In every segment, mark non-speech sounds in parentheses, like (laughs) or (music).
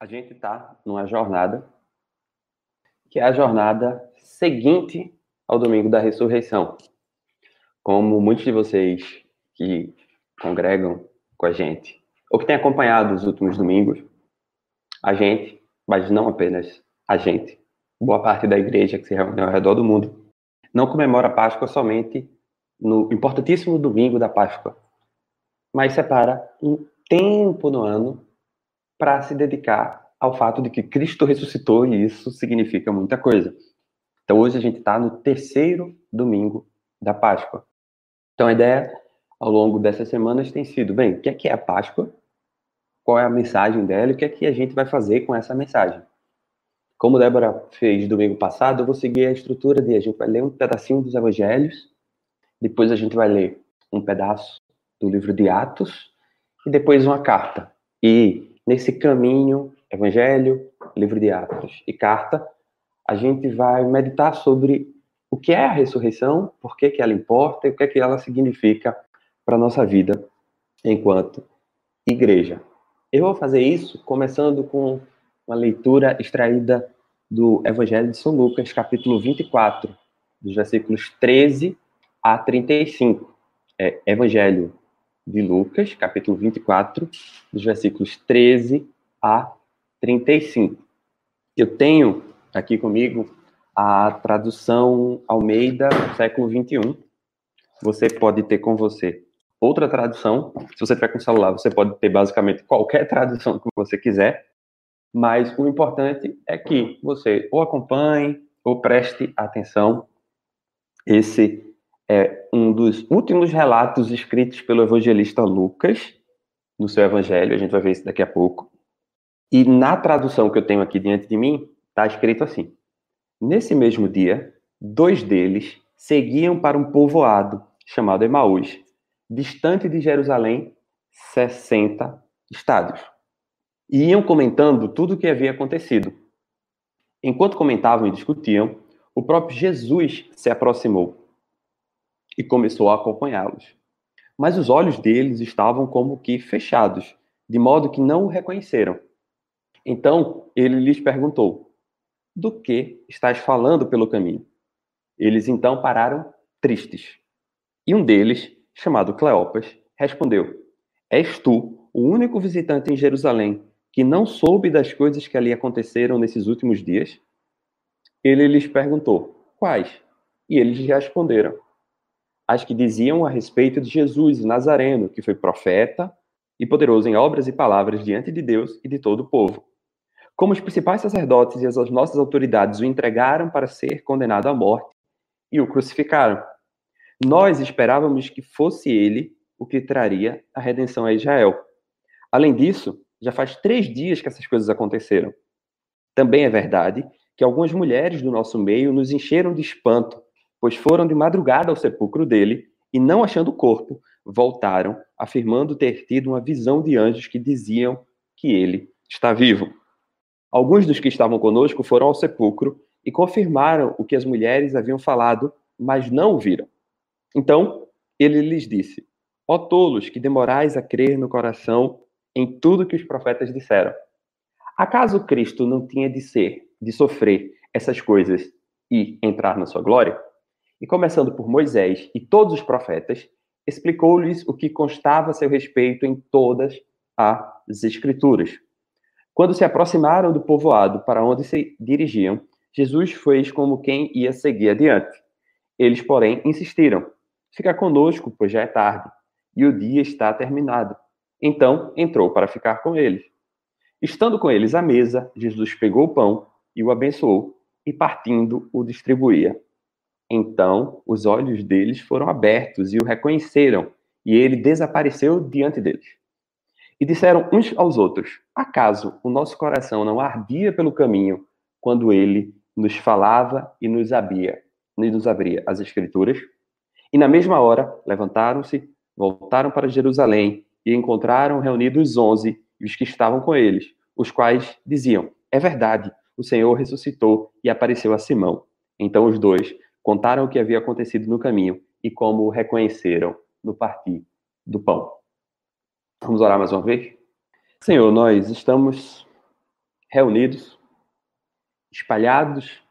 a gente está numa jornada que é a jornada seguinte ao domingo da ressurreição. Como muitos de vocês que congregam com a gente, ou que têm acompanhado os últimos domingos, a gente, mas não apenas a gente, boa parte da igreja que se reúne ao redor do mundo, não comemora a Páscoa somente no importantíssimo domingo da Páscoa, mas separa um tempo no ano para se dedicar ao fato de que Cristo ressuscitou e isso significa muita coisa. Então hoje a gente está no terceiro domingo da Páscoa. Então a ideia ao longo dessas semanas tem sido, bem, o que é, que é a Páscoa? Qual é a mensagem dela e o que é que a gente vai fazer com essa mensagem? Como Débora fez domingo passado, eu vou seguir a estrutura de a gente vai ler um pedacinho dos evangelhos, depois a gente vai ler um pedaço do livro de Atos e depois uma carta. E nesse caminho, Evangelho, livro de Atos e carta, a gente vai meditar sobre o que é a ressurreição, por que, que ela importa e o que, é que ela significa para a nossa vida enquanto igreja. Eu vou fazer isso começando com uma leitura extraída do Evangelho de São Lucas, capítulo 24, dos versículos 13 a 35. É, Evangelho de Lucas, capítulo 24, dos versículos 13 a 35. Eu tenho aqui comigo a tradução Almeida, século 21. Você pode ter com você outra tradução. Se você tiver com celular, você pode ter basicamente qualquer tradução que você quiser. Mas o importante é que você ou acompanhe ou preste atenção. Esse é um dos últimos relatos escritos pelo evangelista Lucas no seu evangelho, a gente vai ver isso daqui a pouco. E na tradução que eu tenho aqui diante de mim, está escrito assim: Nesse mesmo dia, dois deles seguiam para um povoado chamado Emaús, distante de Jerusalém, 60 estádios. E iam comentando tudo o que havia acontecido. Enquanto comentavam e discutiam, o próprio Jesus se aproximou e começou a acompanhá-los. Mas os olhos deles estavam como que fechados, de modo que não o reconheceram. Então ele lhes perguntou: Do que estás falando pelo caminho? Eles então pararam tristes. E um deles, chamado Cleopas, respondeu: És tu o único visitante em Jerusalém que não soube das coisas que ali aconteceram nesses últimos dias? Ele lhes perguntou: Quais? E eles responderam: as que diziam a respeito de Jesus, o Nazareno, que foi profeta e poderoso em obras e palavras diante de Deus e de todo o povo. Como os principais sacerdotes e as nossas autoridades o entregaram para ser condenado à morte e o crucificaram. Nós esperávamos que fosse ele o que traria a redenção a Israel. Além disso, já faz três dias que essas coisas aconteceram. Também é verdade que algumas mulheres do nosso meio nos encheram de espanto pois foram de madrugada ao sepulcro dele e, não achando o corpo, voltaram, afirmando ter tido uma visão de anjos que diziam que ele está vivo. Alguns dos que estavam conosco foram ao sepulcro e confirmaram o que as mulheres haviam falado, mas não o viram. Então ele lhes disse: Ó tolos que demorais a crer no coração em tudo que os profetas disseram. Acaso Cristo não tinha de ser, de sofrer essas coisas e entrar na sua glória? E começando por Moisés e todos os profetas, explicou-lhes o que constava a seu respeito em todas as Escrituras. Quando se aproximaram do povoado para onde se dirigiam, Jesus fez como quem ia seguir adiante. Eles, porém, insistiram: Fica conosco, pois já é tarde, e o dia está terminado. Então entrou para ficar com eles. Estando com eles à mesa, Jesus pegou o pão e o abençoou, e partindo o distribuía. Então os olhos deles foram abertos e o reconheceram, e ele desapareceu diante deles. E disseram uns aos outros: Acaso o nosso coração não ardia pelo caminho quando ele nos falava e nos abria, nos abria as escrituras? E na mesma hora levantaram-se, voltaram para Jerusalém e encontraram reunidos os onze e os que estavam com eles, os quais diziam: É verdade, o Senhor ressuscitou e apareceu a Simão. Então os dois Contaram o que havia acontecido no caminho e como o reconheceram no partir do pão. Vamos orar mais uma vez? Senhor, nós estamos reunidos, espalhados,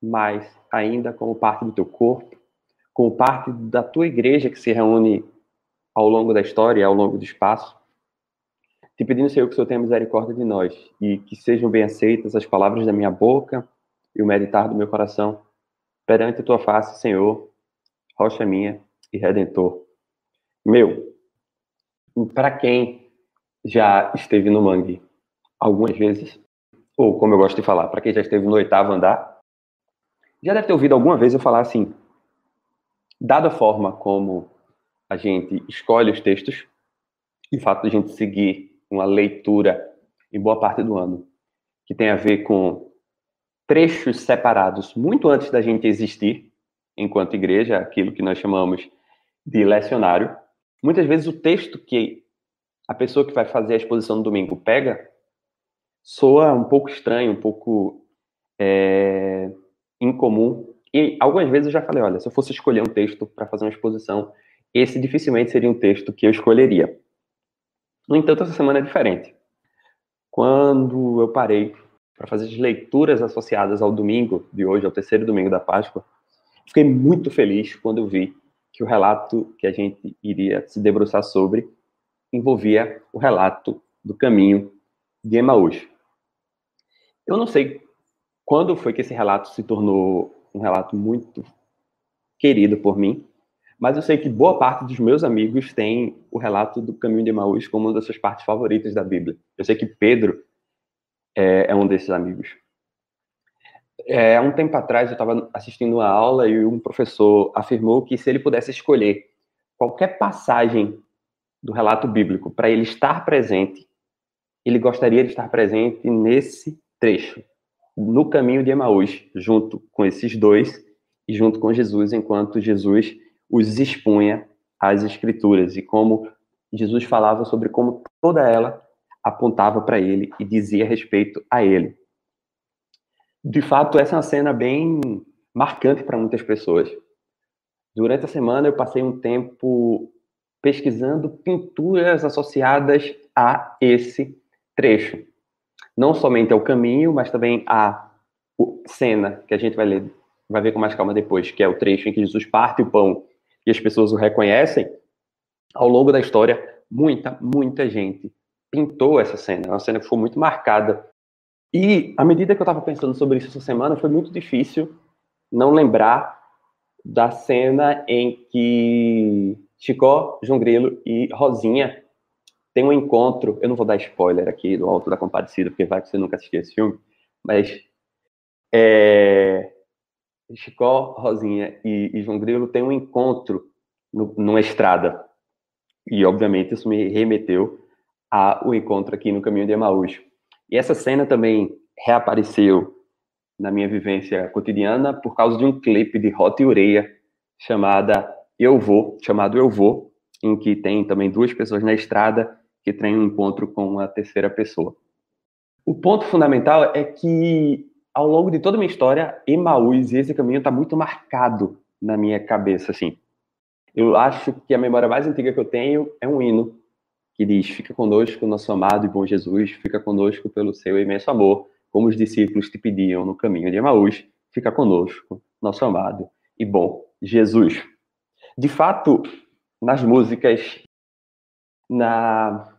mas ainda como parte do teu corpo, como parte da tua igreja que se reúne ao longo da história, ao longo do espaço. Te pedindo, Senhor, que o Senhor tenha misericórdia de nós e que sejam bem aceitas as palavras da minha boca e o meditar do meu coração perante tua face, Senhor, rocha minha e redentor. Meu, para quem já esteve no mangue algumas vezes, ou como eu gosto de falar, para quem já esteve no oitavo andar, já deve ter ouvido alguma vez eu falar assim, dada a forma como a gente escolhe os textos, e o fato de a gente seguir uma leitura em boa parte do ano, que tem a ver com trechos separados muito antes da gente existir, enquanto igreja, aquilo que nós chamamos de lecionário. Muitas vezes o texto que a pessoa que vai fazer a exposição no domingo pega soa um pouco estranho, um pouco é, incomum. E algumas vezes eu já falei, olha, se eu fosse escolher um texto para fazer uma exposição, esse dificilmente seria um texto que eu escolheria. No entanto, essa semana é diferente. Quando eu parei para fazer as leituras associadas ao domingo de hoje, ao terceiro domingo da Páscoa, fiquei muito feliz quando eu vi que o relato que a gente iria se debruçar sobre envolvia o relato do caminho de Emaús. Eu não sei quando foi que esse relato se tornou um relato muito querido por mim, mas eu sei que boa parte dos meus amigos tem o relato do caminho de Emaús como uma das suas partes favoritas da Bíblia. Eu sei que Pedro é, é um desses amigos. É, um tempo atrás eu estava assistindo uma aula e um professor afirmou que se ele pudesse escolher qualquer passagem do relato bíblico para ele estar presente, ele gostaria de estar presente nesse trecho, no caminho de Emaús, junto com esses dois e junto com Jesus, enquanto Jesus os expunha às escrituras e como Jesus falava sobre como toda ela apontava para ele e dizia respeito a ele. De fato, essa é uma cena bem marcante para muitas pessoas. Durante a semana, eu passei um tempo pesquisando pinturas associadas a esse trecho. Não somente ao caminho, mas também a cena que a gente vai ler, vai ver com mais calma depois, que é o trecho em que Jesus parte o pão e as pessoas o reconhecem. Ao longo da história, muita, muita gente pintou essa cena. É uma cena que foi muito marcada. E à medida que eu estava pensando sobre isso essa semana, foi muito difícil não lembrar da cena em que Chicó, João Grilo e Rosinha têm um encontro. Eu não vou dar spoiler aqui do Alto da Compadecida, porque vai que você nunca assistiu esse filme, mas é, Chicó, Rosinha e, e, João Grilo têm um encontro no, numa estrada. E, obviamente, isso me remeteu ao encontro aqui no caminho de Emaús. E essa cena também reapareceu na minha vivência cotidiana por causa de um clipe de e Ureia chamada Eu Vou, chamado Eu Vou, em que tem também duas pessoas na estrada que têm um encontro com uma terceira pessoa. O ponto fundamental é que ao longo de toda a minha história, Emaús e esse caminho está muito marcado na minha cabeça, assim. Eu acho que a memória mais antiga que eu tenho é um hino que diz: Fica conosco, nosso amado e bom Jesus, fica conosco pelo seu imenso amor, como os discípulos te pediam no caminho de Emaús, fica conosco, nosso amado e bom Jesus. De fato, nas músicas, na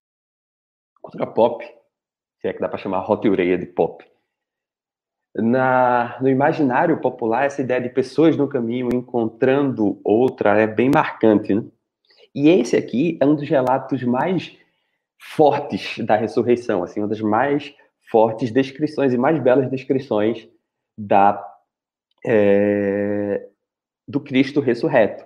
cultura pop, se é que dá para chamar e de pop, na, no imaginário popular, essa ideia de pessoas no caminho encontrando outra é bem marcante, né? E esse aqui é um dos relatos mais fortes da ressurreição, assim, uma das mais fortes descrições e mais belas descrições da é, do Cristo ressurreto.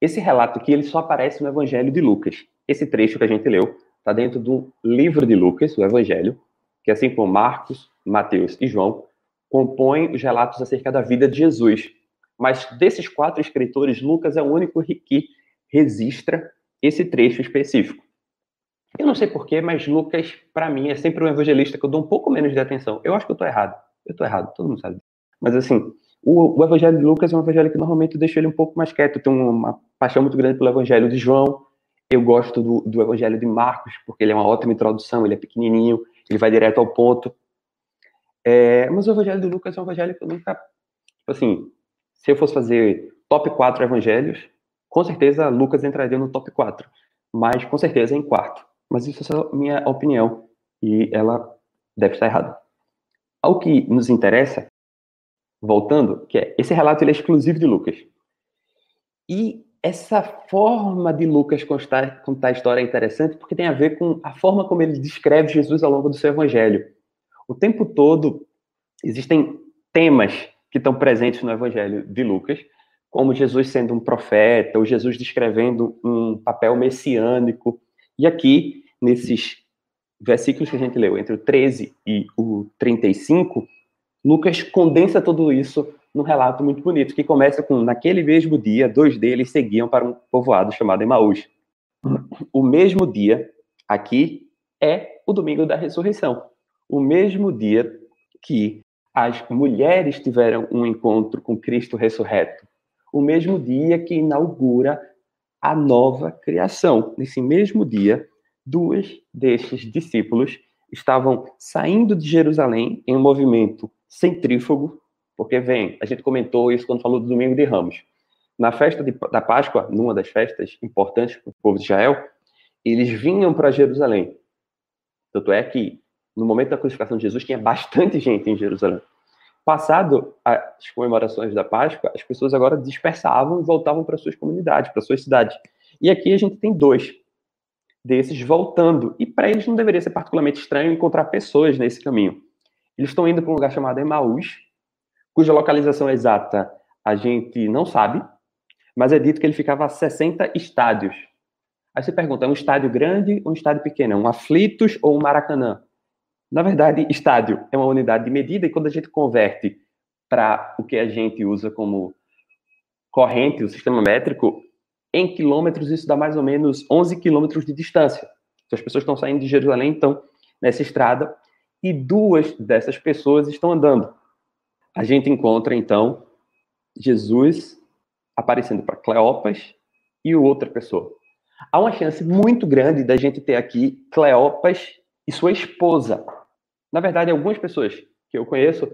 Esse relato aqui ele só aparece no Evangelho de Lucas. Esse trecho que a gente leu está dentro do livro de Lucas, o Evangelho, que assim como Marcos, Mateus e João compõem os relatos acerca da vida de Jesus. Mas desses quatro escritores, Lucas é o único que registra esse trecho específico. Eu não sei porquê, mas Lucas, para mim, é sempre um evangelista que eu dou um pouco menos de atenção. Eu acho que eu estou errado. Eu estou errado, todo mundo sabe. Mas assim, o, o, evangelho de Lucas é um evangelho que normalmente eu deixo ele um pouco mais quieto. Eu tenho uma paixão muito grande pelo evangelho de João. Eu gosto do, do evangelho de Marcos, porque ele é uma ótima introdução, ele é pequenininho. ele vai direto ao ponto. É, mas o evangelho de Lucas é um evangelho que eu nunca. Tipo assim, se eu fosse fazer top 4 evangelhos, com certeza Lucas entraria no top 4. Mas com certeza em quarto. Mas isso é só minha opinião. E ela deve estar errada. Ao que nos interessa, voltando, que é esse relato ele é exclusivo de Lucas. E essa forma de Lucas contar, contar a história é interessante porque tem a ver com a forma como ele descreve Jesus ao longo do seu evangelho. O tempo todo existem temas que estão presentes no evangelho de Lucas, como Jesus sendo um profeta, ou Jesus descrevendo um papel messiânico. E aqui, nesses versículos que a gente leu, entre o 13 e o 35, Lucas condensa tudo isso num relato muito bonito, que começa com: naquele mesmo dia, dois deles seguiam para um povoado chamado Emaús. O mesmo dia, aqui, é o domingo da ressurreição. O mesmo dia que as mulheres tiveram um encontro com Cristo ressurreto. O mesmo dia que inaugura a nova criação. Nesse mesmo dia, duas destes discípulos estavam saindo de Jerusalém em um movimento centrífugo porque, vem, a gente comentou isso quando falou do Domingo de Ramos. Na festa de, da Páscoa, numa das festas importantes para o povo de Israel, eles vinham para Jerusalém. Tanto é que, no momento da crucificação de Jesus, tinha bastante (laughs) gente em Jerusalém. Passado as comemorações da Páscoa, as pessoas agora dispersavam e voltavam para suas comunidades, para suas cidades. E aqui a gente tem dois desses voltando. E para eles não deveria ser particularmente estranho encontrar pessoas nesse caminho. Eles estão indo para um lugar chamado Emaús, cuja localização exata a gente não sabe, mas é dito que ele ficava a 60 estádios. Aí você pergunta, é um estádio grande ou um estádio pequeno? Um aflitos ou um maracanã? Na verdade, estádio é uma unidade de medida e quando a gente converte para o que a gente usa como corrente, o sistema métrico, em quilômetros isso dá mais ou menos 11 quilômetros de distância. Então, as pessoas estão saindo de Jerusalém, então, nessa estrada, e duas dessas pessoas estão andando a gente encontra, então, Jesus aparecendo para Cleopas e outra pessoa. Há uma chance muito grande da gente ter aqui Cleopas e sua esposa. Na verdade, algumas pessoas que eu conheço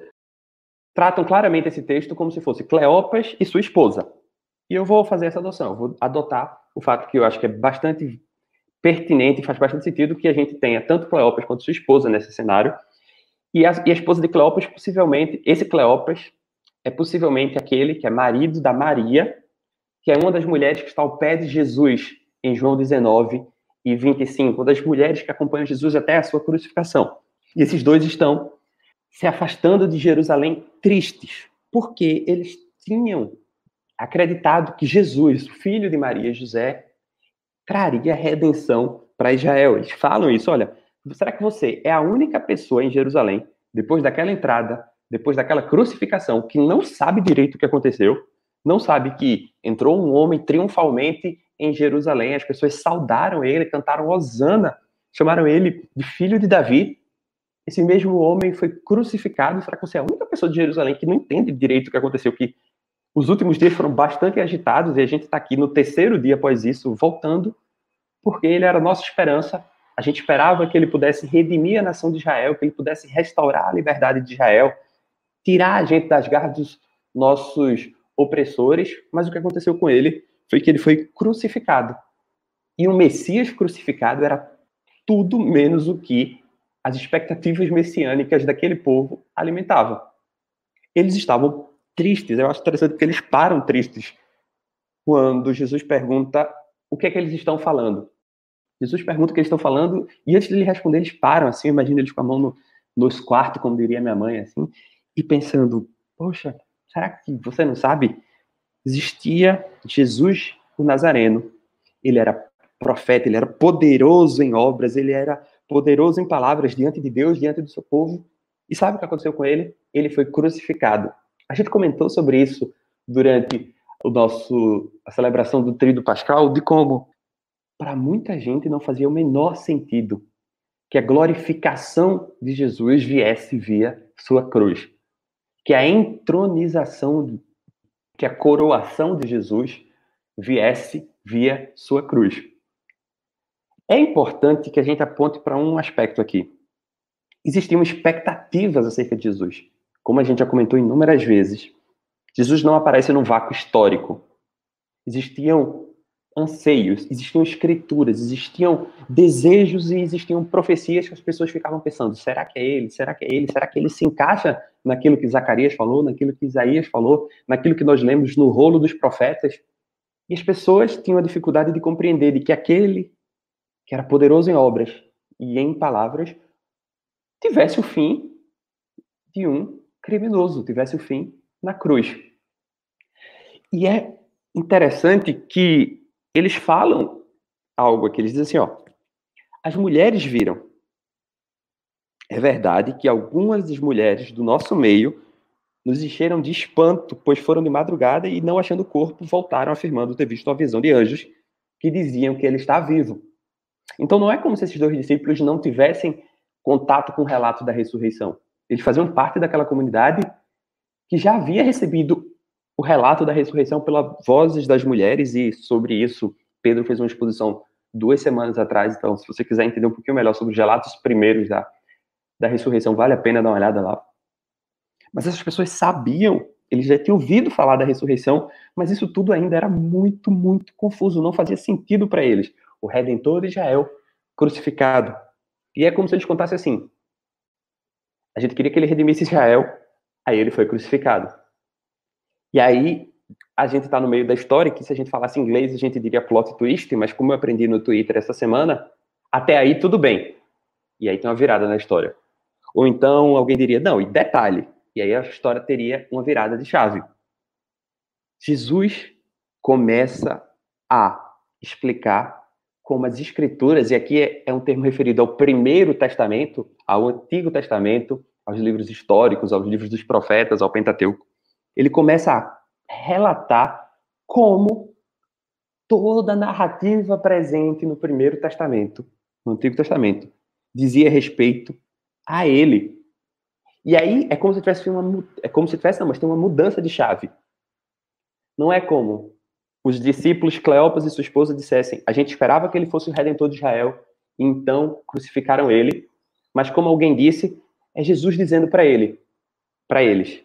tratam claramente esse texto como se fosse Cleopas e sua esposa. E eu vou fazer essa adoção, vou adotar o fato que eu acho que é bastante pertinente e faz bastante sentido que a gente tenha tanto Cleopas quanto sua esposa nesse cenário, e a, e a esposa de Cleopas, possivelmente, esse Cleopas é possivelmente aquele que é marido da Maria, que é uma das mulheres que está ao pé de Jesus em João 19 e 25, uma das mulheres que acompanham Jesus até a sua crucificação. E esses dois estão se afastando de Jerusalém tristes, porque eles tinham acreditado que Jesus, filho de Maria e José, traria redenção para Israel. Eles falam isso, olha, Será que você é a única pessoa em Jerusalém, depois daquela entrada, depois daquela crucificação, que não sabe direito o que aconteceu, não sabe que entrou um homem triunfalmente em Jerusalém, as pessoas saudaram ele, cantaram Osana, chamaram ele de filho de Davi. Esse mesmo homem foi crucificado. Será que você é a única pessoa de Jerusalém que não entende direito o que aconteceu? Que os últimos dias foram bastante agitados e a gente está aqui no terceiro dia após isso, voltando, porque ele era a nossa esperança a gente esperava que ele pudesse redimir a nação de Israel, que ele pudesse restaurar a liberdade de Israel, tirar a gente das garras dos nossos opressores, mas o que aconteceu com ele foi que ele foi crucificado. E o Messias crucificado era tudo menos o que as expectativas messiânicas daquele povo alimentavam. Eles estavam tristes, eu acho interessante porque eles param tristes quando Jesus pergunta o que é que eles estão falando. Jesus pergunta o que eles estão falando, e antes de ele responder, eles param, assim, imagina eles com a mão no, nos quartos, como diria minha mãe, assim, e pensando, poxa, será que você não sabe? Existia Jesus, o Nazareno. Ele era profeta, ele era poderoso em obras, ele era poderoso em palavras diante de Deus, diante do seu povo. E sabe o que aconteceu com ele? Ele foi crucificado. A gente comentou sobre isso durante o nosso a celebração do Tríduo Pascal, de como para muita gente não fazia o menor sentido que a glorificação de Jesus viesse via sua cruz. Que a entronização, que a coroação de Jesus viesse via sua cruz. É importante que a gente aponte para um aspecto aqui. existiam expectativas acerca de Jesus. Como a gente já comentou inúmeras vezes, Jesus não aparece num vácuo histórico. Existiam anseios, existiam escrituras, existiam desejos e existiam profecias que as pessoas ficavam pensando: será que é ele? Será que é ele? Será que ele se encaixa naquilo que Zacarias falou, naquilo que Isaías falou, naquilo que nós lemos no rolo dos profetas? E as pessoas tinham a dificuldade de compreender de que aquele que era poderoso em obras e em palavras tivesse o fim de um criminoso, tivesse o fim na cruz. E é interessante que eles falam algo aqui, eles dizem assim, ó, as mulheres viram. É verdade que algumas das mulheres do nosso meio nos encheram de espanto, pois foram de madrugada e, não achando o corpo, voltaram afirmando ter visto uma visão de anjos que diziam que ele está vivo. Então não é como se esses dois discípulos não tivessem contato com o relato da ressurreição. Eles faziam parte daquela comunidade que já havia recebido o relato da ressurreição pelas vozes das mulheres e sobre isso Pedro fez uma exposição duas semanas atrás. Então, se você quiser entender um pouquinho melhor sobre os relatos primeiros da, da ressurreição, vale a pena dar uma olhada lá. Mas essas pessoas sabiam, eles já tinham ouvido falar da ressurreição, mas isso tudo ainda era muito, muito confuso, não fazia sentido para eles. O Redentor de Israel crucificado. E é como se eles contassem assim: a gente queria que ele redimisse Israel, aí ele foi crucificado. E aí a gente está no meio da história, que se a gente falasse inglês a gente diria plot twist, mas como eu aprendi no Twitter essa semana, até aí tudo bem. E aí tem uma virada na história. Ou então alguém diria, não, e detalhe, e aí a história teria uma virada de chave. Jesus começa a explicar como as escrituras, e aqui é, é um termo referido ao primeiro testamento, ao Antigo Testamento, aos livros históricos, aos livros dos profetas, ao Pentateuco. Ele começa a relatar como toda a narrativa presente no Primeiro Testamento, no Antigo Testamento, dizia respeito a ele, e aí é como se tivesse uma é como se tivesse, não, mas tem uma mudança de chave. Não é como os discípulos Cleopas e sua esposa dissessem: "A gente esperava que ele fosse o redentor de Israel, então crucificaram ele". Mas como alguém disse, é Jesus dizendo para ele, para eles: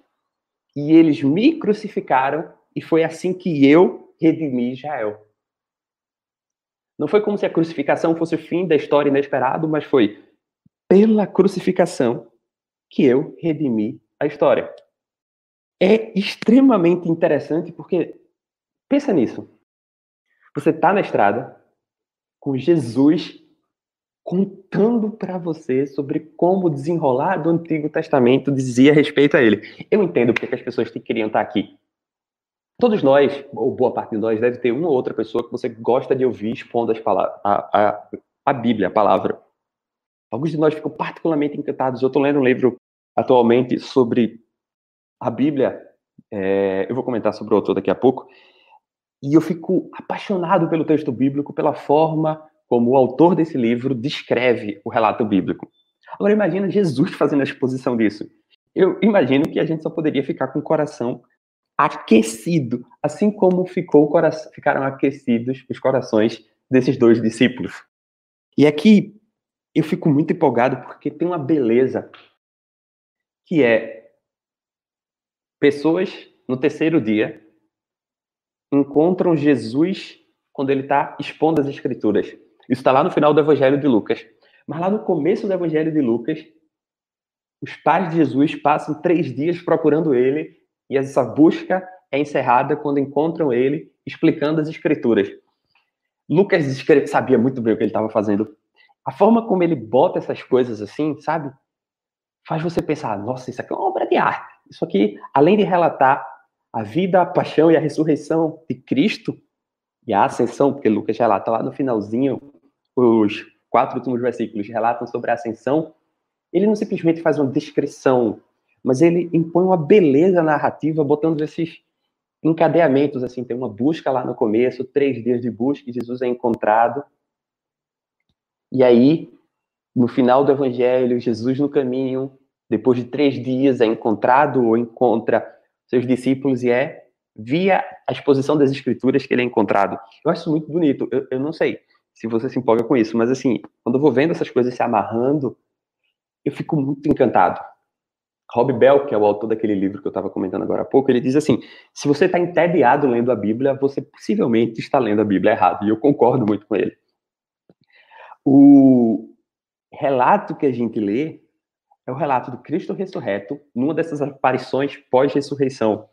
"E eles me crucificaram e foi assim que eu redimi Israel". Não foi como se a crucificação fosse o fim da história inesperado, mas foi pela crucificação que eu redimi a história. É extremamente interessante porque, pensa nisso. Você está na estrada com Jesus contando para você sobre como desenrolar do Antigo Testamento dizia a respeito a ele. Eu entendo porque as pessoas queriam estar aqui. Todos nós, ou boa parte de nós, deve ter uma ou outra pessoa que você gosta de ouvir expondo as palavras, a, a, a Bíblia, a palavra. Alguns de nós ficam particularmente encantados. Eu estou lendo um livro atualmente sobre a Bíblia. É, eu vou comentar sobre o autor daqui a pouco. E eu fico apaixonado pelo texto bíblico, pela forma como o autor desse livro descreve o relato bíblico. Agora imagina Jesus fazendo a exposição disso. Eu imagino que a gente só poderia ficar com o coração aquecido, assim como ficou coração, ficaram aquecidos os corações desses dois discípulos. E aqui eu fico muito empolgado porque tem uma beleza que é pessoas no terceiro dia encontram Jesus quando ele está expondo as escrituras. Isso está lá no final do Evangelho de Lucas. Mas lá no começo do Evangelho de Lucas, os pais de Jesus passam três dias procurando ele e essa busca é encerrada quando encontram ele explicando as escrituras. Lucas sabia muito bem o que ele estava fazendo. A forma como ele bota essas coisas assim, sabe? faz você pensar, nossa, isso aqui é uma obra de arte. Isso aqui, além de relatar a vida, a paixão e a ressurreição de Cristo e a ascensão, porque Lucas relata lá no finalzinho, os quatro últimos versículos relatam sobre a ascensão, ele não simplesmente faz uma descrição, mas ele impõe uma beleza narrativa, botando esses encadeamentos, assim, tem uma busca lá no começo, três dias de busca, Jesus é encontrado, e aí no final do evangelho, Jesus no caminho, depois de três dias, é encontrado ou encontra seus discípulos e é via a exposição das escrituras que ele é encontrado. Eu acho isso muito bonito. Eu, eu não sei se você se empolga com isso, mas assim, quando eu vou vendo essas coisas se amarrando, eu fico muito encantado. Rob Bell, que é o autor daquele livro que eu estava comentando agora há pouco, ele diz assim: se você está entediado lendo a Bíblia, você possivelmente está lendo a Bíblia errado. E eu concordo muito com ele. O relato que a gente lê é o relato do Cristo ressurreto, numa dessas aparições pós-ressurreição,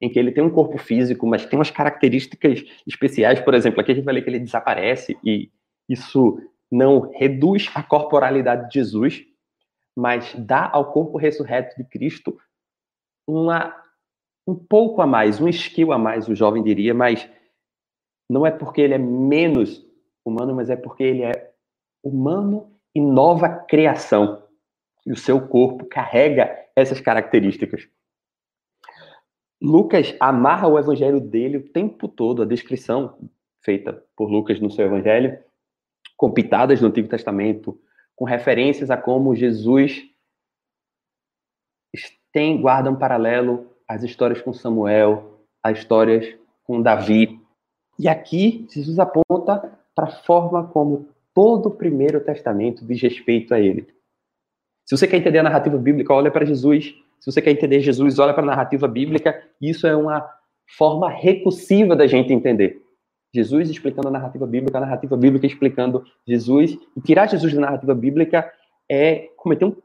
em que ele tem um corpo físico, mas tem umas características especiais. Por exemplo, aqui a gente vai ler que ele desaparece, e isso não reduz a corporalidade de Jesus, mas dá ao corpo ressurreto de Cristo uma, um pouco a mais, um skill a mais, o jovem diria, mas não é porque ele é menos humano, mas é porque ele é humano e nova criação. E o seu corpo carrega essas características. Lucas amarra o evangelho dele o tempo todo, a descrição feita por Lucas no seu evangelho, com pitadas do Antigo Testamento, com referências a como Jesus tem, guarda um paralelo às histórias com Samuel, às histórias com Davi. E aqui Jesus aponta para a forma como todo o Primeiro Testamento diz respeito a ele. Se você quer entender a narrativa bíblica, olha para Jesus. Se você quer entender Jesus, olha para a narrativa bíblica. Isso é uma forma recursiva da gente entender. Jesus explicando a narrativa bíblica, a narrativa bíblica explicando Jesus. E tirar Jesus da narrativa bíblica é cometer um,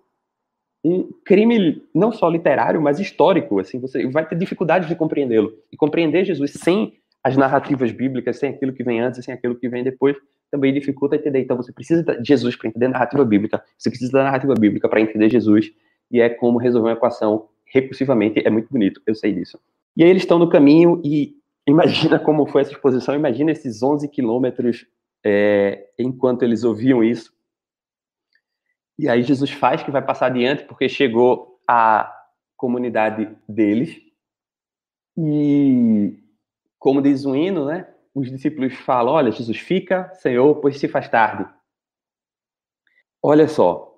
um crime não só literário, mas histórico. Assim, você vai ter dificuldade de compreendê-lo. E compreender Jesus sem as narrativas bíblicas, sem aquilo que vem antes, sem aquilo que vem depois, também dificulta entender. Então, você precisa de Jesus para entender a narrativa bíblica, você precisa da narrativa bíblica para entender Jesus, e é como resolver uma equação recursivamente. É muito bonito, eu sei disso. E aí eles estão no caminho e Imagina como foi essa exposição, imagina esses 11 quilômetros é, enquanto eles ouviam isso. E aí Jesus faz que vai passar adiante, porque chegou a comunidade deles. E, como diz o hino, né? Os discípulos falam: Olha, Jesus, fica, Senhor, pois se faz tarde. Olha só.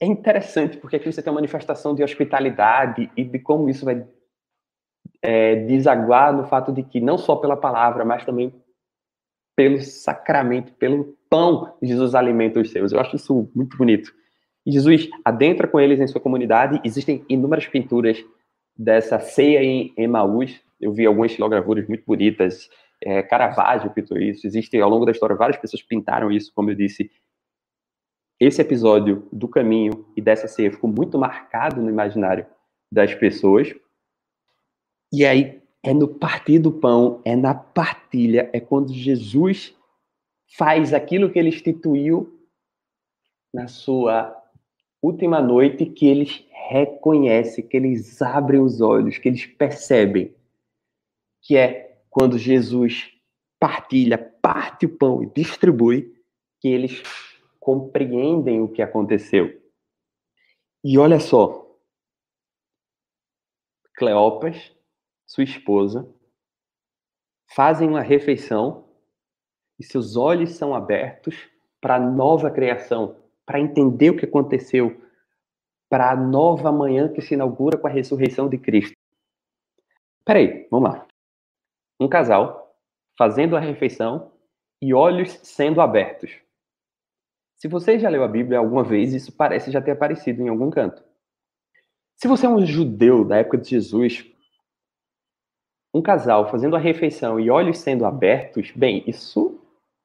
É interessante, porque aqui você tem uma manifestação de hospitalidade e de como isso vai é, desaguar no fato de que não só pela palavra, mas também pelo sacramento, pelo pão, Jesus alimenta os seus. Eu acho isso muito bonito. Jesus adentra com eles em sua comunidade. Existem inúmeras pinturas dessa ceia em Emaús. Eu vi algumas estilogravuras muito bonitas. É, Caravaggio pintou isso. Existem, ao longo da história, várias pessoas pintaram isso, como eu disse. Esse episódio do caminho e dessa ceia ficou muito marcado no imaginário das pessoas, e aí é no partir do pão, é na partilha, é quando Jesus faz aquilo que ele instituiu na sua última noite que eles reconhecem, que eles abrem os olhos, que eles percebem que é quando Jesus partilha, parte o pão e distribui, que eles compreendem o que aconteceu. E olha só, Cleopas sua esposa, fazem uma refeição e seus olhos são abertos para a nova criação, para entender o que aconteceu, para a nova manhã que se inaugura com a ressurreição de Cristo. Peraí, vamos lá. Um casal fazendo a refeição e olhos sendo abertos. Se você já leu a Bíblia alguma vez, isso parece já ter aparecido em algum canto. Se você é um judeu da época de Jesus, um casal fazendo a refeição e olhos sendo abertos, bem, isso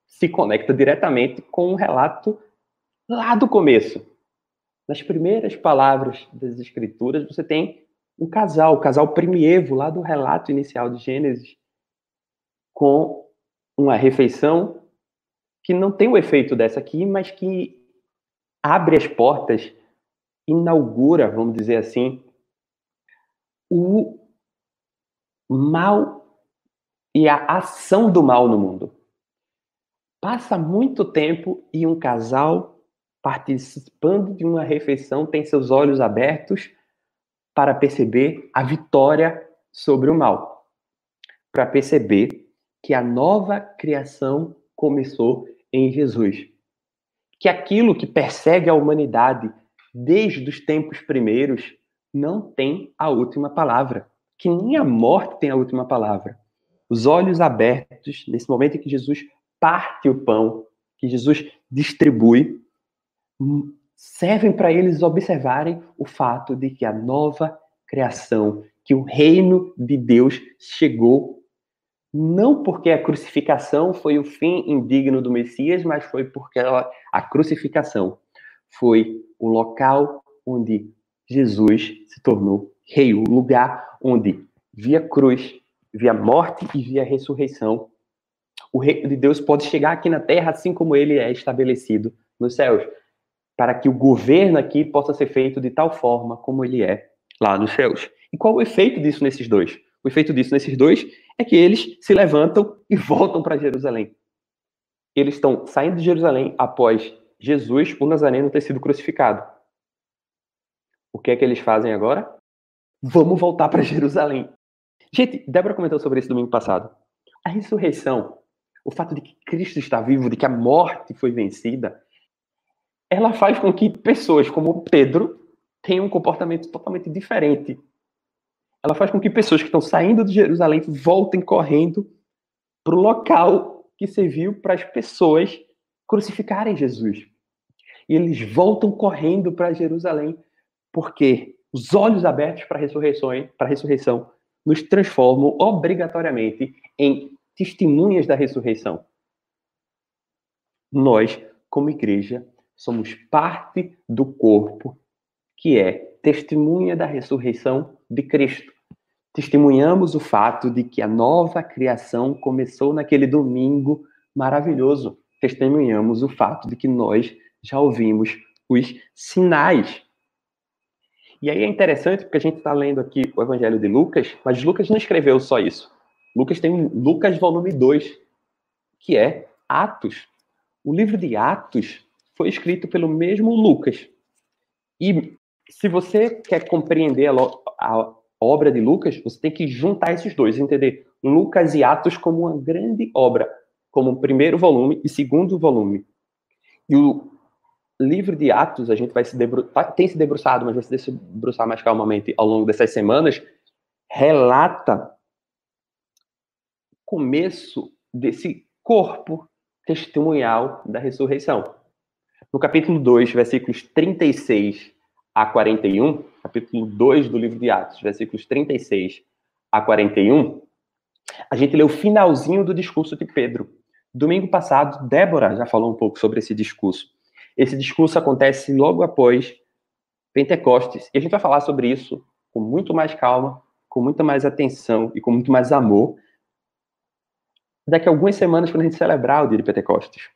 se conecta diretamente com um relato lá do começo. Nas primeiras palavras das Escrituras, você tem um casal, o casal primievo, lá do relato inicial de Gênesis, com uma refeição que não tem o efeito dessa aqui, mas que abre as portas, inaugura, vamos dizer assim, o mal e a ação do mal no mundo. Passa muito tempo e um casal participando de uma refeição tem seus olhos abertos para perceber a vitória sobre o mal, para perceber que a nova criação começou em Jesus. Que aquilo que persegue a humanidade desde os tempos primeiros não tem a última palavra que nem a morte tem a última palavra. Os olhos abertos, nesse momento em que Jesus parte o pão, que Jesus distribui, servem para eles observarem o fato de que a nova criação, que o reino de Deus chegou não porque a crucificação foi o fim indigno do Messias, mas foi porque ela, a crucificação foi o local onde Jesus se tornou rei, o lugar onde via cruz, via morte e via ressurreição, o reino de Deus pode chegar aqui na terra assim como ele é estabelecido nos céus, para que o governo aqui possa ser feito de tal forma como ele é lá nos céus. E qual o efeito disso nesses dois? O efeito disso nesses dois é que eles se levantam e voltam para Jerusalém. Eles estão saindo de Jerusalém após Jesus, o Nazareno, ter sido crucificado. O que é que eles fazem agora? Vamos voltar para Jerusalém. Gente, Débora comentou sobre isso domingo passado. A ressurreição, o fato de que Cristo está vivo, de que a morte foi vencida, ela faz com que pessoas como Pedro tenham um comportamento totalmente diferente ela faz com que pessoas que estão saindo de Jerusalém voltem correndo para o local que serviu para as pessoas crucificarem Jesus. E eles voltam correndo para Jerusalém porque os olhos abertos para a ressurreição, para a ressurreição nos transformam obrigatoriamente em testemunhas da ressurreição. Nós, como igreja, somos parte do corpo que é testemunha da ressurreição de Cristo. Testemunhamos o fato de que a nova criação começou naquele domingo maravilhoso. Testemunhamos o fato de que nós já ouvimos os sinais. E aí é interessante porque a gente está lendo aqui o Evangelho de Lucas, mas Lucas não escreveu só isso. Lucas tem Lucas volume 2, que é Atos. O livro de Atos foi escrito pelo mesmo Lucas. E se você quer compreender a, a obra de Lucas, você tem que juntar esses dois, entender Lucas e Atos como uma grande obra, como um primeiro volume e segundo volume. E o livro de Atos, a gente vai se debruçar, tem se debruçado, mas vai se debruçar mais calmamente ao longo dessas semanas, relata o começo desse corpo testemunhal da ressurreição. No capítulo 2, versículos 36 a 41, capítulo 2 do livro de Atos, versículos 36 a 41, a gente lê o finalzinho do discurso de Pedro. Domingo passado, Débora já falou um pouco sobre esse discurso. Esse discurso acontece logo após Pentecostes. E a gente vai falar sobre isso com muito mais calma, com muita mais atenção e com muito mais amor daqui a algumas semanas quando a gente celebrar o dia de Pentecostes.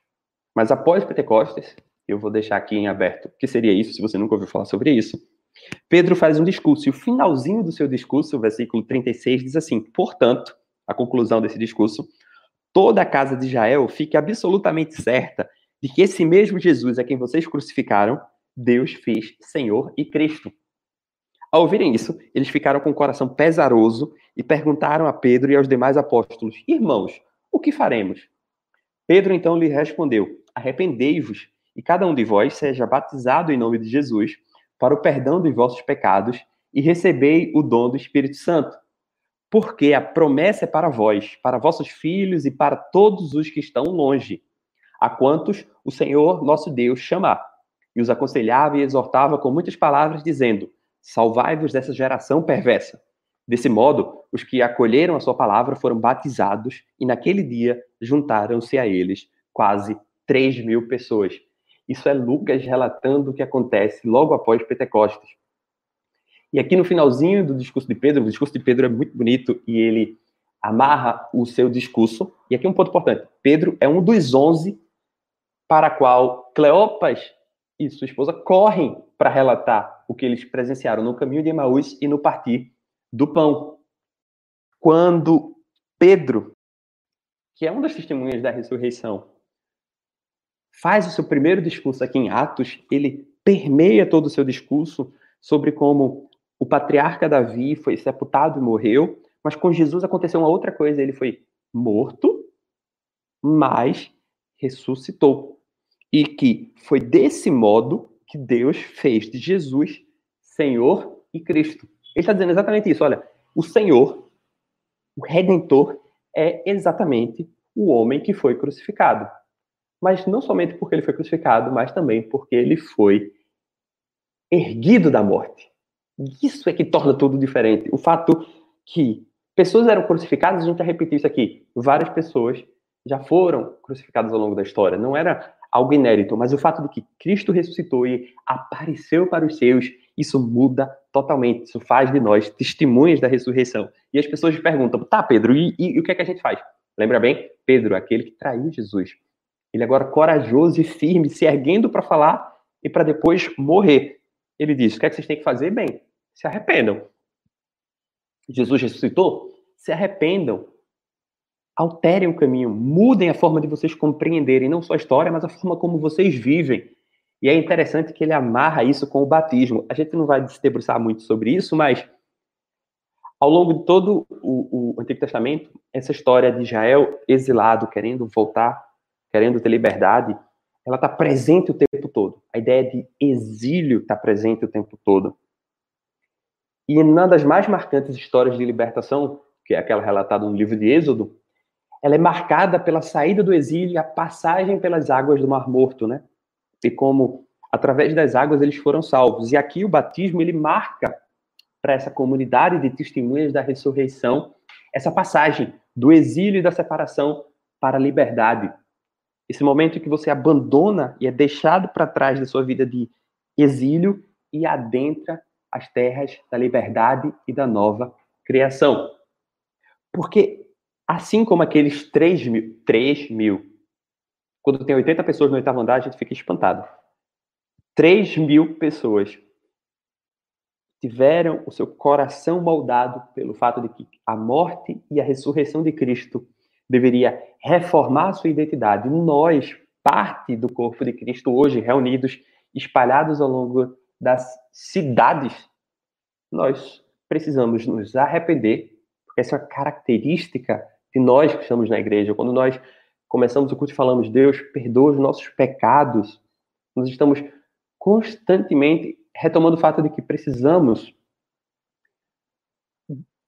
Mas após Pentecostes, eu vou deixar aqui em aberto o que seria isso, se você nunca ouviu falar sobre isso. Pedro faz um discurso, e o finalzinho do seu discurso, o versículo 36, diz assim: Portanto, a conclusão desse discurso, toda a casa de Israel fique absolutamente certa de que esse mesmo Jesus a quem vocês crucificaram, Deus fez Senhor e Cristo. Ao ouvirem isso, eles ficaram com o coração pesaroso e perguntaram a Pedro e aos demais apóstolos: Irmãos, o que faremos? Pedro então lhe respondeu: Arrependei-vos e cada um de vós seja batizado em nome de Jesus para o perdão dos vossos pecados e recebei o dom do Espírito Santo. Porque a promessa é para vós, para vossos filhos e para todos os que estão longe, a quantos o Senhor nosso Deus chamar. E os aconselhava e exortava com muitas palavras, dizendo: Salvai-vos dessa geração perversa. Desse modo, os que acolheram a sua palavra foram batizados, e naquele dia juntaram-se a eles quase 3 mil pessoas. Isso é Lucas relatando o que acontece logo após Pentecostes. E aqui no finalzinho do discurso de Pedro, o discurso de Pedro é muito bonito e ele amarra o seu discurso. E aqui um ponto importante: Pedro é um dos onze para qual Cleopas e sua esposa correm para relatar o que eles presenciaram no caminho de Emaús e no partir do pão. Quando Pedro, que é uma das testemunhas da ressurreição, faz o seu primeiro discurso aqui em Atos, ele permeia todo o seu discurso sobre como o patriarca Davi foi sepultado e morreu, mas com Jesus aconteceu uma outra coisa, ele foi morto, mas ressuscitou. E que foi desse modo que Deus fez de Jesus Senhor e Cristo. Ele está dizendo exatamente isso. Olha, o Senhor, o Redentor, é exatamente o homem que foi crucificado mas não somente porque ele foi crucificado, mas também porque ele foi erguido da morte. Isso é que torna tudo diferente. O fato que pessoas eram crucificadas, a gente já repetiu isso aqui, várias pessoas já foram crucificadas ao longo da história. Não era algo inédito, mas o fato de que Cristo ressuscitou e apareceu para os seus, isso muda totalmente. Isso faz de nós testemunhas da ressurreição. E as pessoas perguntam: tá, Pedro, e, e, e o que é que a gente faz? Lembra bem? Pedro, aquele que traiu Jesus. Ele agora corajoso e firme, se erguendo para falar e para depois morrer. Ele diz: o que é que vocês têm que fazer? Bem, se arrependam. Jesus ressuscitou? Se arrependam. Alterem o caminho, mudem a forma de vocês compreenderem não só a história, mas a forma como vocês vivem. E é interessante que ele amarra isso com o batismo. A gente não vai se debruçar muito sobre isso, mas ao longo de todo o, o Antigo Testamento, essa história de Israel exilado, querendo voltar, querendo ter liberdade, ela está presente o tempo todo. A ideia de exílio está presente o tempo todo. E uma das mais marcantes histórias de libertação, que é aquela relatada no livro de Êxodo, ela é marcada pela saída do exílio e a passagem pelas águas do Mar Morto, né? E como através das águas eles foram salvos. E aqui o batismo ele marca para essa comunidade de testemunhas da ressurreição essa passagem do exílio e da separação para a liberdade. Esse momento em que você abandona e é deixado para trás da sua vida de exílio e adentra as terras da liberdade e da nova criação. Porque, assim como aqueles 3 mil, 3 mil, quando tem 80 pessoas no oitavo andar, a gente fica espantado. 3 mil pessoas tiveram o seu coração moldado pelo fato de que a morte e a ressurreição de Cristo deveria reformar sua identidade. Nós, parte do corpo de Cristo hoje, reunidos, espalhados ao longo das cidades, nós precisamos nos arrepender, porque essa é uma característica de nós que estamos na igreja. Quando nós começamos o culto e falamos, Deus, perdoa os nossos pecados, nós estamos constantemente retomando o fato de que precisamos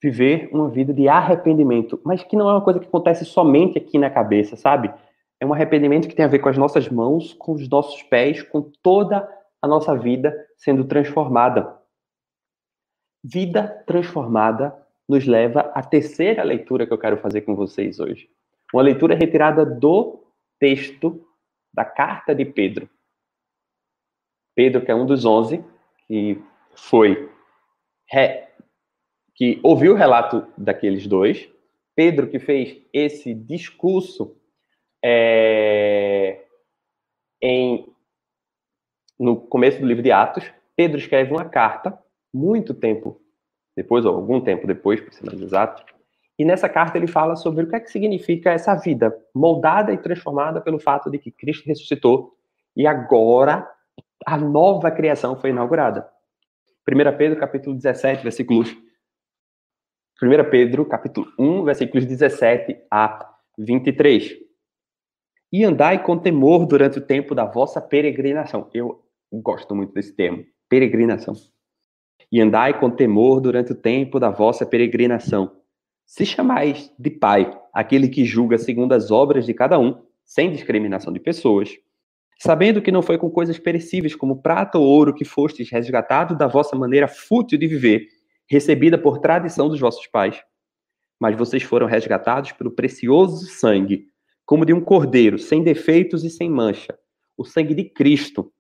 viver uma vida de arrependimento, mas que não é uma coisa que acontece somente aqui na cabeça, sabe? É um arrependimento que tem a ver com as nossas mãos, com os nossos pés, com toda a nossa vida sendo transformada. Vida transformada nos leva à terceira leitura que eu quero fazer com vocês hoje. Uma leitura retirada do texto da carta de Pedro. Pedro, que é um dos onze, que foi re, que ouviu o relato daqueles dois, Pedro que fez esse discurso é, em no começo do livro de Atos, Pedro escreve uma carta muito tempo depois, ou algum tempo depois, para ser mais exato, e nessa carta ele fala sobre o que é que significa essa vida moldada e transformada pelo fato de que Cristo ressuscitou e agora a nova criação foi inaugurada. 1 Pedro, capítulo 17, versículos. 1 Pedro, capítulo 1, versículos 17 a 23. E andai com temor durante o tempo da vossa peregrinação. Eu gosto muito desse termo, peregrinação. E andai com temor durante o tempo da vossa peregrinação. Se chamais de Pai aquele que julga segundo as obras de cada um, sem discriminação de pessoas, sabendo que não foi com coisas perecíveis como prata ou ouro que fostes resgatado da vossa maneira fútil de viver, recebida por tradição dos vossos pais, mas vocês foram resgatados pelo precioso sangue, como de um cordeiro, sem defeitos e sem mancha, o sangue de Cristo,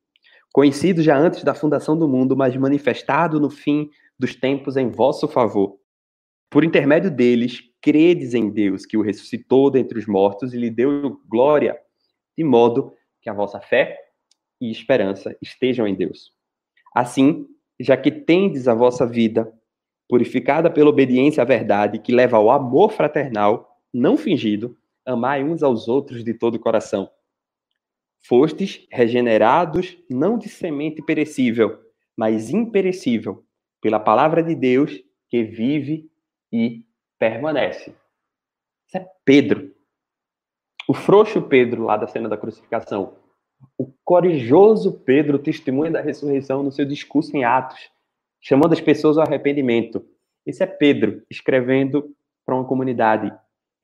conhecido já antes da fundação do mundo, mas manifestado no fim dos tempos em vosso favor. Por intermédio deles, credes em Deus, que o ressuscitou dentre os mortos e lhe deu glória, de modo que a vossa fé e esperança estejam em Deus. Assim, já que tendes a vossa vida purificada pela obediência à verdade, que leva ao amor fraternal, não fingido, amai uns aos outros de todo o coração. Fostes regenerados não de semente perecível, mas imperecível, pela palavra de Deus que vive e permanece. Isso é Pedro. O frouxo Pedro, lá da cena da crucificação. O corajoso Pedro testemunha da ressurreição no seu discurso em Atos, chamando as pessoas ao arrependimento. Esse é Pedro escrevendo para uma comunidade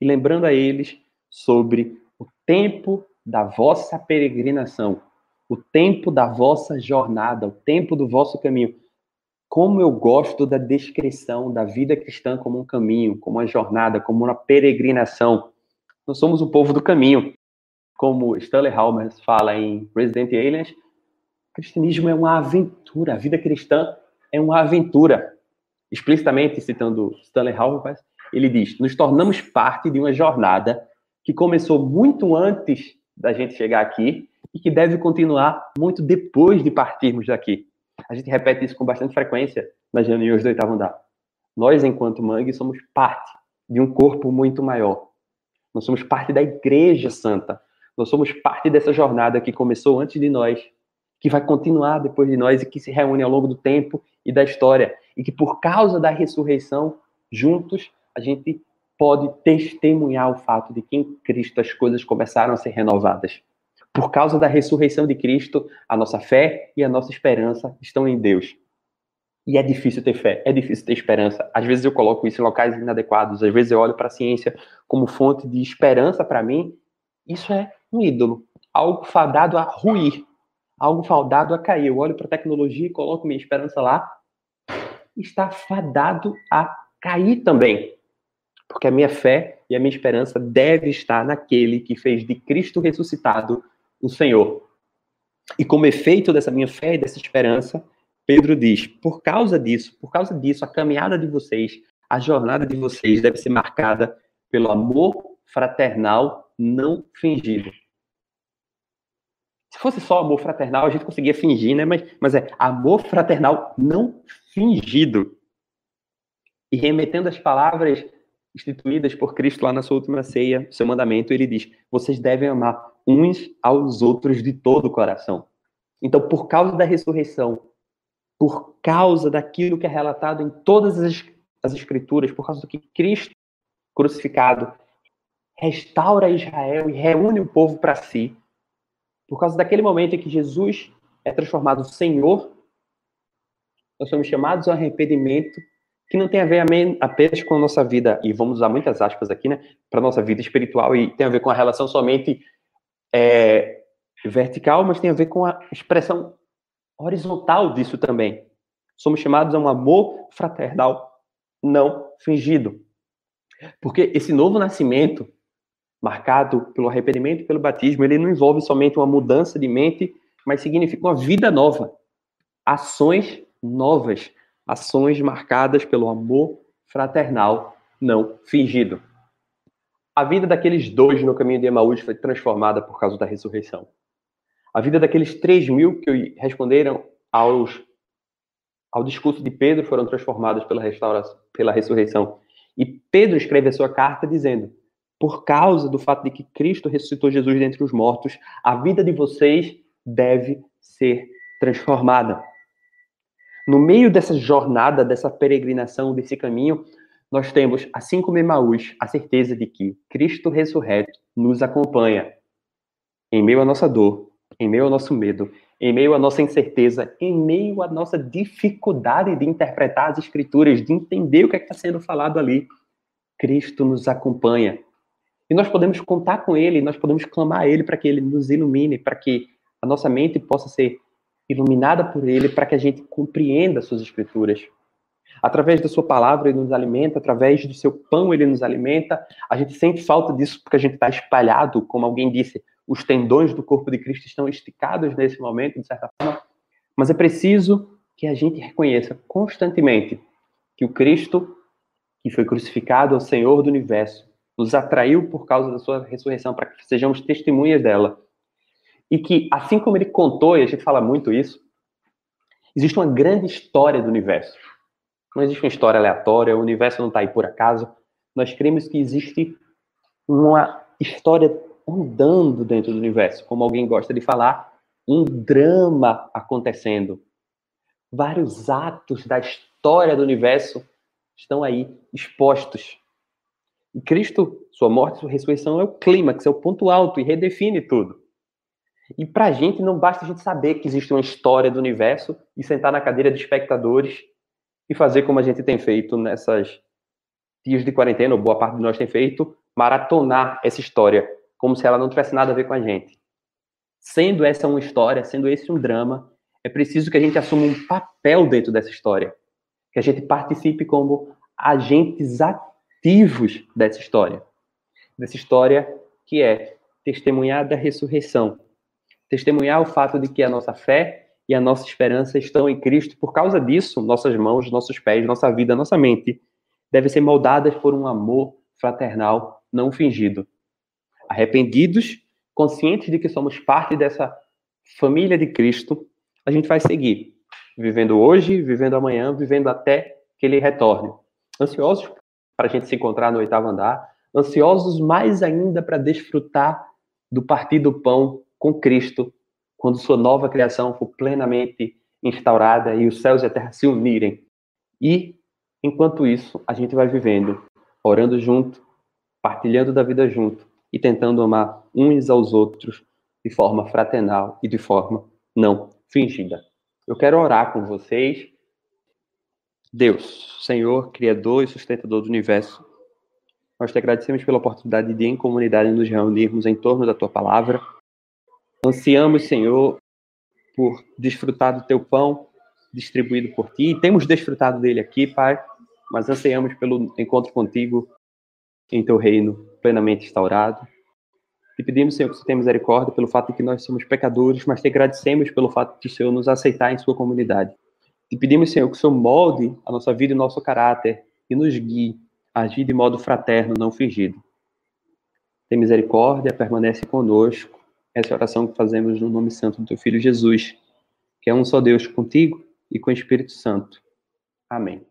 e lembrando a eles sobre o tempo da vossa peregrinação. o tempo da vossa jornada, o tempo do vosso caminho. Como eu gosto da descrição da vida cristã como um caminho, como uma jornada, como uma peregrinação. Nós somos o povo do caminho. Como Stanley Halmers fala em Resident Aliens, o cristianismo é uma aventura, a vida cristã é uma aventura. Explicitamente citando Stanley Halmers, ele diz: nos tornamos parte de uma jornada que começou muito antes da gente chegar aqui e que deve continuar muito depois de partirmos daqui. A gente repete isso com bastante frequência nas reuniões do oitavo andar. Nós, enquanto Mangue, somos parte de um corpo muito maior. Nós somos parte da Igreja Santa. Nós somos parte dessa jornada que começou antes de nós, que vai continuar depois de nós e que se reúne ao longo do tempo e da história. E que por causa da ressurreição, juntos, a gente pode testemunhar o fato de que em Cristo as coisas começaram a ser renovadas. Por causa da ressurreição de Cristo, a nossa fé e a nossa esperança estão em Deus. E é difícil ter fé, é difícil ter esperança. Às vezes eu coloco isso em locais inadequados, às vezes eu olho para a ciência como fonte de esperança para mim. Isso é um ídolo, algo fadado a ruir, algo fadado a cair. Eu olho para a tecnologia e coloco minha esperança lá, está fadado a cair também. Porque a minha fé e a minha esperança deve estar naquele que fez de Cristo ressuscitado o Senhor. E como efeito dessa minha fé e dessa esperança, Pedro diz: por causa disso, por causa disso, a caminhada de vocês, a jornada de vocês deve ser marcada pelo amor fraternal não fingido. Se fosse só amor fraternal, a gente conseguia fingir, né? Mas, mas é amor fraternal não fingido. E remetendo as palavras instituídas por Cristo lá na sua última ceia, seu mandamento, ele diz: vocês devem amar uns aos outros de todo o coração. Então, por causa da ressurreição, por causa daquilo que é relatado em todas as, as Escrituras, por causa do que Cristo crucificado restaura Israel e reúne o povo para si, por causa daquele momento em que Jesus é transformado Senhor, nós somos chamados ao arrependimento que não tem a ver apenas com a nossa vida, e vamos usar muitas aspas aqui, né, para nossa vida espiritual, e tem a ver com a relação somente é, vertical, mas tem a ver com a expressão horizontal disso também. Somos chamados a um amor fraternal não fingido. Porque esse novo nascimento, marcado pelo arrependimento e pelo batismo, ele não envolve somente uma mudança de mente, mas significa uma vida nova. Ações novas, ações marcadas pelo amor fraternal não fingido. A vida daqueles dois no caminho de Emaús foi transformada por causa da ressurreição. A vida daqueles três mil que responderam aos, ao discurso de Pedro foram transformadas pela, restauração, pela ressurreição. E Pedro escreve a sua carta dizendo: por causa do fato de que Cristo ressuscitou Jesus dentre os mortos, a vida de vocês deve ser transformada. No meio dessa jornada, dessa peregrinação, desse caminho, nós temos, assim como Emaús, a certeza de que Cristo ressurreto nos acompanha em meio à nossa dor, em meio ao nosso medo, em meio à nossa incerteza, em meio à nossa dificuldade de interpretar as Escrituras, de entender o que é está sendo falado ali. Cristo nos acompanha. E nós podemos contar com Ele, nós podemos clamar a Ele para que Ele nos ilumine, para que a nossa mente possa ser iluminada por Ele, para que a gente compreenda Suas Escrituras. Através da sua palavra ele nos alimenta, através do seu pão ele nos alimenta. A gente sente falta disso porque a gente está espalhado, como alguém disse, os tendões do corpo de Cristo estão esticados nesse momento, de certa forma. Mas é preciso que a gente reconheça constantemente que o Cristo, que foi crucificado, é o Senhor do universo, nos atraiu por causa da sua ressurreição, para que sejamos testemunhas dela. E que, assim como ele contou, e a gente fala muito isso, existe uma grande história do universo. Não existe uma história aleatória, o universo não está aí por acaso. Nós cremos que existe uma história andando dentro do universo, como alguém gosta de falar, um drama acontecendo. Vários atos da história do universo estão aí expostos. E Cristo, sua morte sua ressurreição é o clímax, é o ponto alto e redefine tudo. E para a gente não basta a gente saber que existe uma história do universo e sentar na cadeira de espectadores e fazer como a gente tem feito nessas dias de quarentena, ou boa parte de nós tem feito, maratonar essa história, como se ela não tivesse nada a ver com a gente. Sendo essa uma história, sendo esse um drama, é preciso que a gente assuma um papel dentro dessa história, que a gente participe como agentes ativos dessa história, dessa história que é testemunhar da ressurreição, testemunhar o fato de que a nossa fé e a nossa esperança estão em Cristo. Por causa disso, nossas mãos, nossos pés, nossa vida, nossa mente devem ser moldadas por um amor fraternal não fingido. Arrependidos, conscientes de que somos parte dessa família de Cristo, a gente vai seguir, vivendo hoje, vivendo amanhã, vivendo até que ele retorne. Ansiosos para a gente se encontrar no oitavo andar, ansiosos mais ainda para desfrutar do partir do pão com Cristo, quando sua nova criação for plenamente instaurada e os céus e a terra se unirem. E, enquanto isso, a gente vai vivendo, orando junto, partilhando da vida junto e tentando amar uns aos outros de forma fraternal e de forma não fingida. Eu quero orar com vocês. Deus, Senhor, Criador e sustentador do universo, nós te agradecemos pela oportunidade de, em comunidade, nos reunirmos em torno da tua palavra. Ansiamos, Senhor, por desfrutar do teu pão distribuído por ti. E temos desfrutado dele aqui, Pai, mas ansiamos pelo encontro contigo em teu reino plenamente instaurado. Te pedimos, Senhor, que você tenha misericórdia pelo fato de que nós somos pecadores, mas te agradecemos pelo fato de o Senhor nos aceitar em sua comunidade. Te pedimos, Senhor, que o Senhor molde a nossa vida e o nosso caráter e nos guie a agir de modo fraterno, não fingido. Tem misericórdia, permanece conosco. Essa é a oração que fazemos no nome santo do teu Filho Jesus, que é um só Deus contigo e com o Espírito Santo. Amém.